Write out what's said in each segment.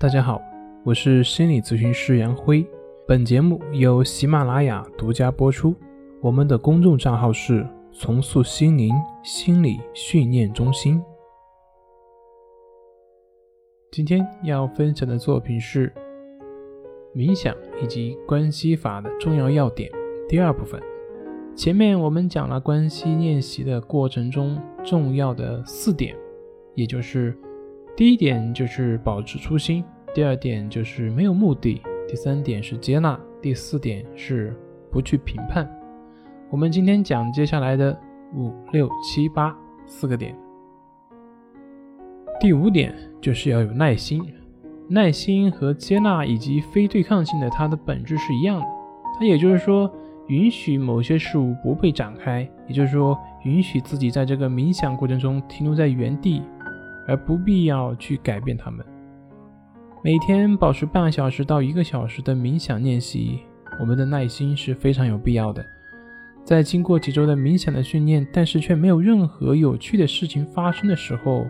大家好，我是心理咨询师杨辉。本节目由喜马拉雅独家播出。我们的公众账号是“重塑心灵心理训练中心”。今天要分享的作品是冥想以及关系法的重要要点第二部分。前面我们讲了关系练习的过程中重要的四点，也就是第一点就是保持初心，第二点就是没有目的，第三点是接纳，第四点是不去评判。我们今天讲接下来的五六七八四个点。第五点就是要有耐心，耐心和接纳以及非对抗性的它的本质是一样的，它也就是说。允许某些事物不被展开，也就是说，允许自己在这个冥想过程中停留在原地，而不必要去改变它们。每天保持半小时到一个小时的冥想练习，我们的耐心是非常有必要的。在经过几周的冥想的训练，但是却没有任何有趣的事情发生的时候，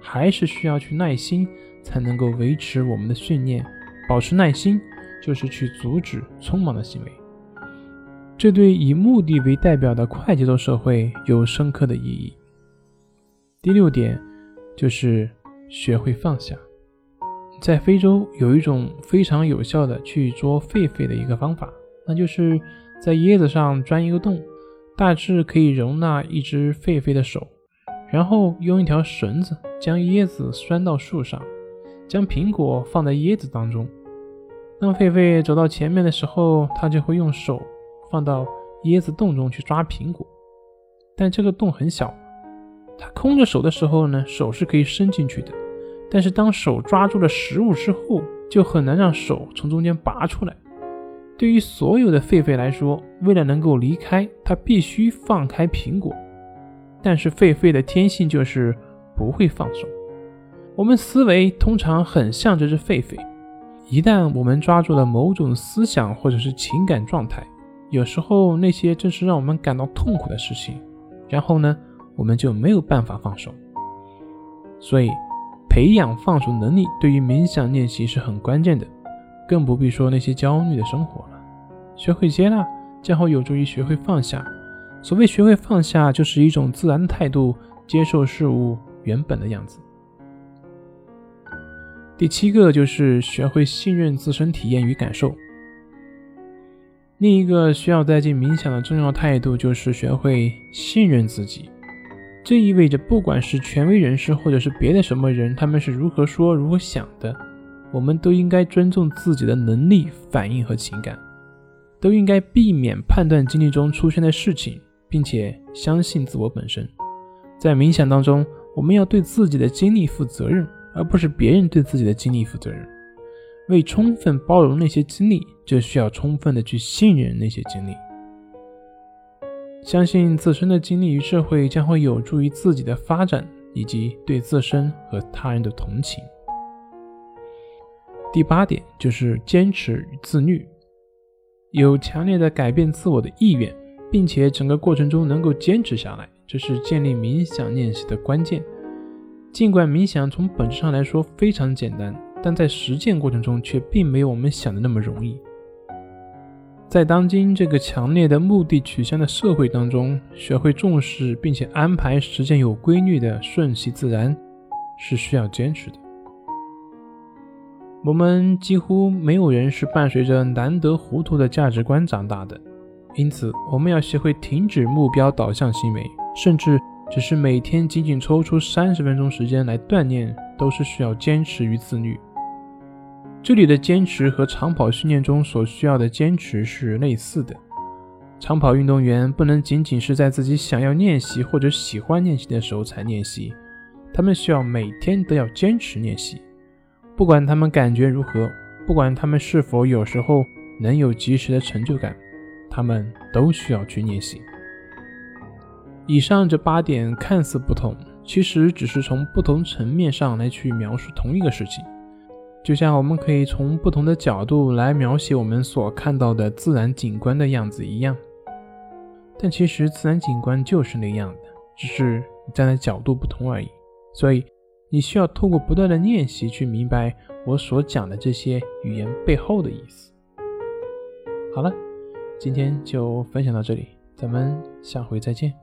还是需要去耐心才能够维持我们的训练。保持耐心，就是去阻止匆忙的行为。这对以目的为代表的快节奏社会有深刻的意义。第六点就是学会放下。在非洲有一种非常有效的去捉狒狒的一个方法，那就是在椰子上钻一个洞，大致可以容纳一只狒狒的手，然后用一条绳子将椰子拴到树上，将苹果放在椰子当中。当狒狒走到前面的时候，它就会用手。放到椰子洞中去抓苹果，但这个洞很小，他空着手的时候呢，手是可以伸进去的。但是当手抓住了食物之后，就很难让手从中间拔出来。对于所有的狒狒来说，为了能够离开，它必须放开苹果。但是狒狒的天性就是不会放手。我们思维通常很像这只狒狒，一旦我们抓住了某种思想或者是情感状态。有时候那些正是让我们感到痛苦的事情，然后呢，我们就没有办法放手。所以，培养放手能力对于冥想练习是很关键的，更不必说那些焦虑的生活了。学会接纳，将会有助于学会放下。所谓学会放下，就是一种自然态度，接受事物原本的样子。第七个就是学会信任自身体验与感受。另一个需要带进冥想的重要态度，就是学会信任自己。这意味着，不管是权威人士，或者是别的什么人，他们是如何说、如何想的，我们都应该尊重自己的能力、反应和情感，都应该避免判断经历中出现的事情，并且相信自我本身。在冥想当中，我们要对自己的经历负责任，而不是别人对自己的经历负责任。为充分包容那些经历，就需要充分的去信任那些经历，相信自身的经历与社会将会有助于自己的发展以及对自身和他人的同情。第八点就是坚持与自律，有强烈的改变自我的意愿，并且整个过程中能够坚持下来，这是建立冥想练习的关键。尽管冥想从本质上来说非常简单。但在实践过程中却并没有我们想的那么容易。在当今这个强烈的目的取向的社会当中，学会重视并且安排时间有规律的顺其自然，是需要坚持的。我们几乎没有人是伴随着难得糊涂的价值观长大的，因此我们要学会停止目标导向行为，甚至只是每天仅仅抽出三十分钟时间来锻炼，都是需要坚持与自律。这里的坚持和长跑训练中所需要的坚持是类似的。长跑运动员不能仅仅是在自己想要练习或者喜欢练习的时候才练习，他们需要每天都要坚持练习，不管他们感觉如何，不管他们是否有时候能有及时的成就感，他们都需要去练习。以上这八点看似不同，其实只是从不同层面上来去描述同一个事情。就像我们可以从不同的角度来描写我们所看到的自然景观的样子一样，但其实自然景观就是那样的，只是你站的角度不同而已。所以你需要透过不断的练习去明白我所讲的这些语言背后的意思。好了，今天就分享到这里，咱们下回再见。